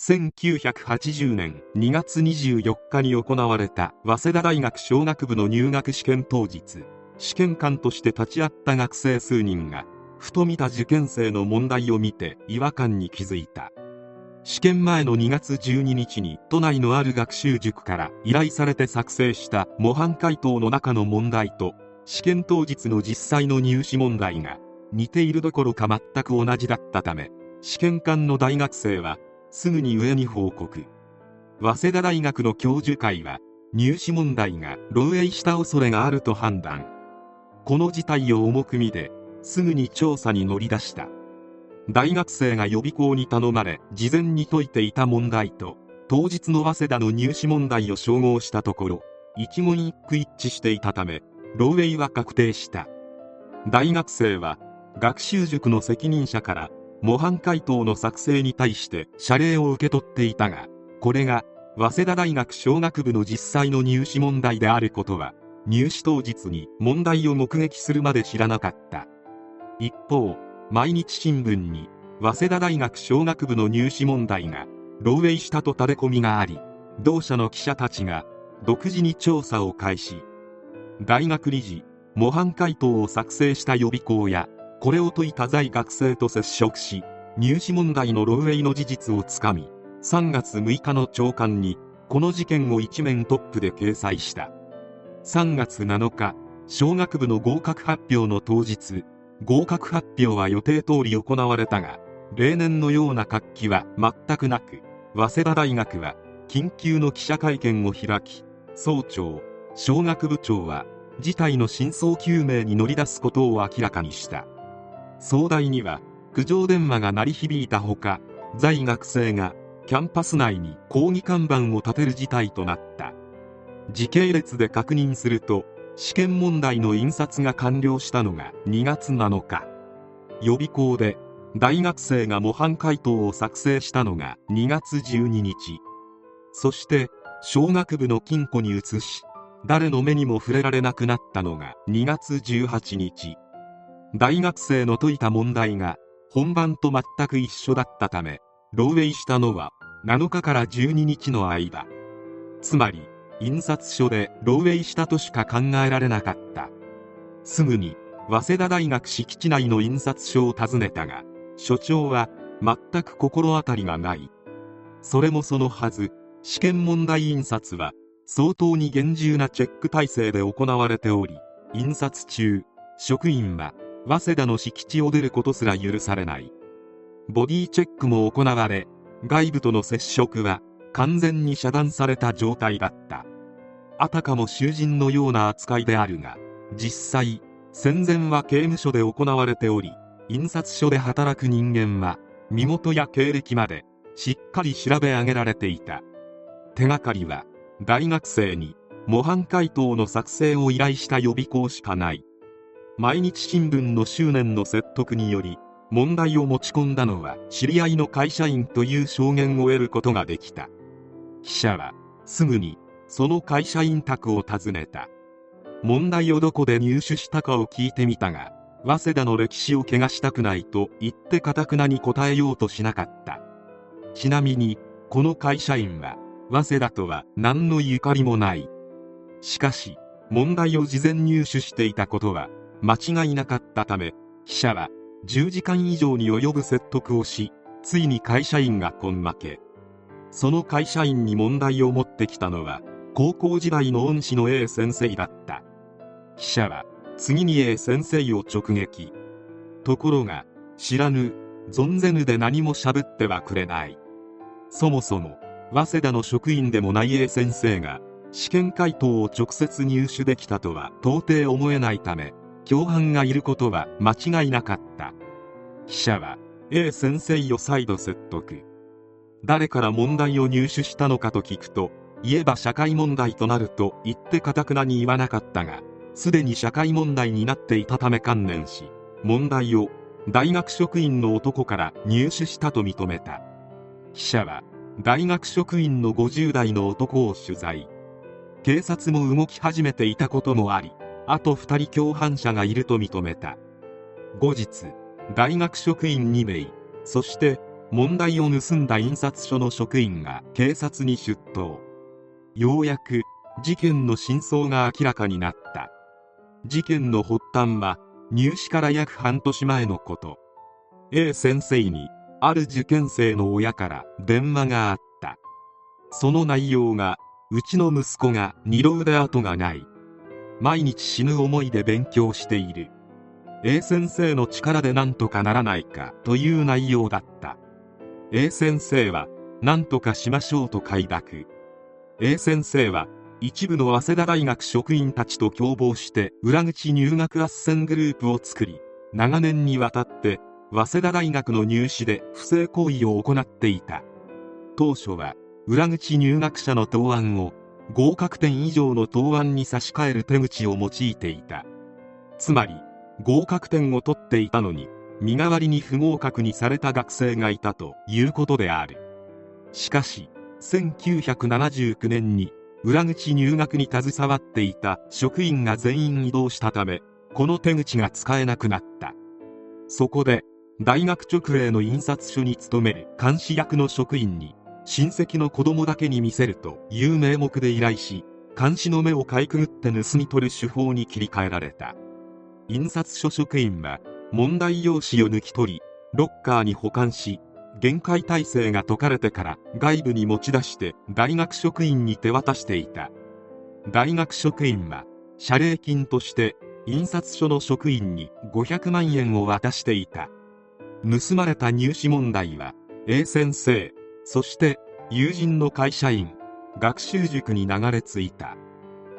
1980年2月24日に行われた早稲田大学商学部の入学試験当日。試験官として立ち会った学生数人がふと見た受験生の問題を見て違和感に気づいた。試験前の2月12日に都内のある学習塾から依頼されて作成した模範解答の中の問題と試験当日の実際の入試問題が似ているどころか全く同じだったため試験官の大学生はすぐに上に報告。早稲田大学の教授会は入試問題が漏洩した恐れがあると判断。この事態を重く見ですぐに調査に乗り出した。大学生が予備校に頼まれ事前に解いていた問題と当日の早稲田の入試問題を照合したところ一言一句一致していたため漏洩は確定した。大学生は学習塾の責任者から模範解答の作成に対して謝礼を受け取っていたがこれが早稲田大学商学部の実際の入試問題であることは入試当日に問題を目撃するまで知らなかった。一方毎日新聞に早稲田大学商学部の入試問題が漏洩したと垂れ込みがあり同社の記者たちが独自に調査を開始。大学理事模範解答を作成した予備校やこれを解いた在学生と接触し入試問題の漏洩の事実をつかみ3月6日の朝刊にこの事件を一面トップで掲載した。3月7日小学部の合格発表の当日合格発表は予定通り行われたが例年のような活気は全くなく早稲田大学は緊急の記者会見を開き総長小学部長は事態の真相究明に乗り出すことを明らかにした。総大には苦情電話が鳴り響いたほか在学生がキャンパス内に抗議看板を立てる事態となった。時系列で確認すると試験問題の印刷が完了したのが2月7日。予備校で大学生が模範解答を作成したのが2月12日。そして小学部の金庫に移し誰の目にも触れられなくなったのが2月18日。大学生の解いた問題が本番と全く一緒だったため漏洩したのは7日から12日の間。つまり印刷所で漏洩したとしか考えられなかった。すぐに早稲田大学敷地内の印刷所を訪ねたが所長は全く心当たりがない。それもそのはず試験問題印刷は相当に厳重なチェック体制で行われており印刷中職員は早稲田の敷地を出ることすら許されない。ボディチェックも行われ外部との接触は完全に遮断された状態だった。あたかも囚人のような扱いであるが実際戦前は刑務所で行われており印刷所で働く人間は身元や経歴までしっかり調べ上げられていた。手がかりは大学生に模範解答の作成を依頼した予備校しかない。毎日新聞の執念の説得により問題を持ち込んだのは知り合いの会社員という証言を得ることができた。記者はすぐにその会社員宅を訪ねた。問題をどこで入手したかを聞いてみたが早稲田の歴史を汚したくないと言ってかたくなに答えようとしなかった。ちなみにこの会社員は早稲田とは何のゆかりもない。しかし問題を事前入手していたことは間違いなかったため記者は10時間以上に及ぶ説得をしついに会社員が根負け。その会社員に問題を持ってきたのは高校時代の恩師の A 先生だった。記者は次に A 先生を直撃。ところが知らぬ存ぜぬで何も喋ってはくれない。そもそも早稲田の職員でもない A 先生が試験回答を直接入手できたとは到底思えないため共犯がいることは間違いなかった。記者は A 先生を再度説得。誰から問題を入手したのかと聞くと言えば社会問題となると言ってかたくなに言わなかったがすでに社会問題になっていたため観念し問題を大学職員の男から入手したと認めた。記者は大学職員の50代の男を取材。警察も動き始めていたこともありあと2人共犯者がいると認めた。後日大学職員2名そして問題を盗んだ印刷所の職員が警察に出頭。ようやく事件の真相が明らかになった。事件の発端は入試から約半年前のこと。A 先生にある受験生の親から電話があった。その内容がうちの息子が二度腕跡がない。毎日死ぬ思いで勉強している。A 先生の力で何とかならないかという内容だった。A 先生は何とかしましょうと快諾。A 先生は一部の早稲田大学職員たちと共謀して裏口入学斡旋グループを作り長年にわたって早稲田大学の入試で不正行為を行っていた。当初は裏口入学者の答案を合格点以上の答案に差し替える手口を用いていた。つまり合格点を取っていたのに身代わりに不合格にされた学生がいたということである。しかし1979年に裏口入学に携わっていた職員が全員移動したためこの手口が使えなくなった。そこで大学直営の印刷所に勤める監視役の職員に親戚の子供だけに見せるという名目で依頼し監視の目をかいくぐって盗み取る手法に切り替えられた。印刷所職員は問題用紙を抜き取りロッカーに保管し限界体制が解かれてから外部に持ち出して大学職員に手渡していた。大学職員は謝礼金として印刷所の職員に500万円を渡していた。盗まれた入試問題は A 先生そして友人の会社員学習塾に流れ着いた。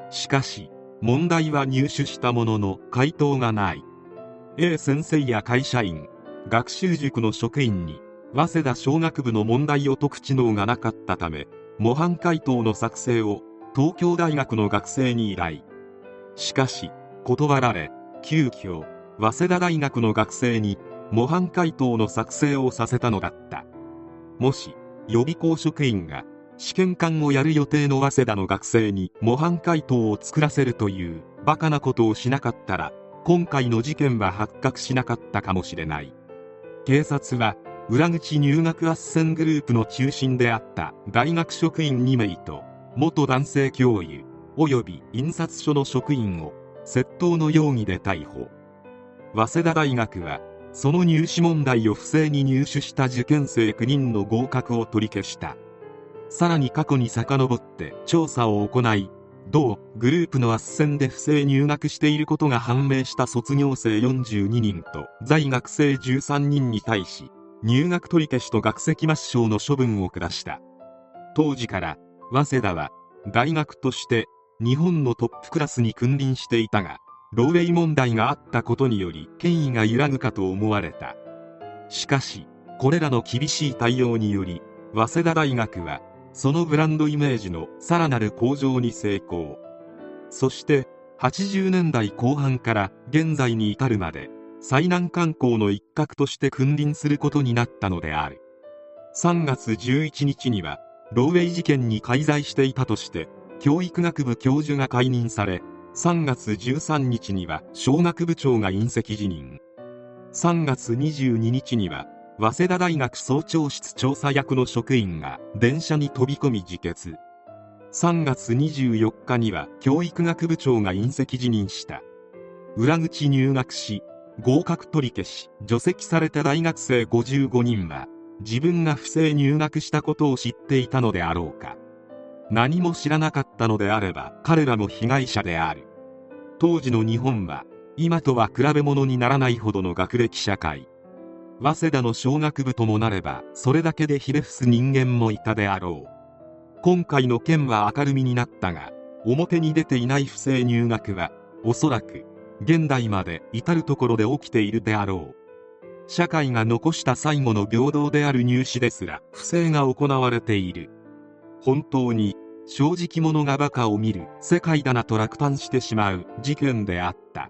しかし問題は入手したものの回答がない。A 先生や会社員学習塾の職員に早稲田小学部の問題を解く知能がなかったため模範解答の作成を東京大学の学生に依頼。しかし断られ急遽早稲田大学の学生に模範解答の作成をさせたのだった。もし予備校職員が試験官をやる予定の早稲田の学生に模範解答を作らせるというバカなことをしなかったら今回の事件は発覚しなかったかもしれない。警察は裏口入学斡旋グループの中心であった大学職員2名と元男性教諭及び印刷所の職員を窃盗の容疑で逮捕。早稲田大学はその入試問題を不正に入手した受験生9人の合格を取り消した。さらに過去に遡って調査を行い同グループの斡旋で不正入学していることが判明した卒業生42人と在学生13人に対し入学取り消しと学籍抹消の処分を下した。当時から早稲田は大学として日本のトップクラスに君臨していたが漏洩問題があったことにより権威が揺らぐかと思われた。しかしこれらの厳しい対応により早稲田大学はそのブランドイメージのさらなる向上に成功。そして80年代後半から現在に至るまで最難観光の一角として君臨することになったのである。3月11日には漏洩事件に介在していたとして教育学部教授が解任され3月13日には小学部長が隕石辞任。3月22日には早稲田大学総長室調査役の職員が電車に飛び込み自決。3月24日には教育学部長が隕石辞任した。裏口入学し合格取り消し除籍された大学生55人は自分が不正入学したことを知っていたのであろうか。何も知らなかったのであれば彼らも被害者である。当時の日本は今とは比べ物にならないほどの学歴社会。早稲田の小学部ともなればそれだけでひれ伏す人間もいたであろう。今回の件は明るみになったが表に出ていない不正入学はおそらく現代まで至る所で起きているであろう。社会が残した最後の平等である入試ですら不正が行われている。本当に正直者が馬鹿を見る世界だなと落胆してしまう事件であった。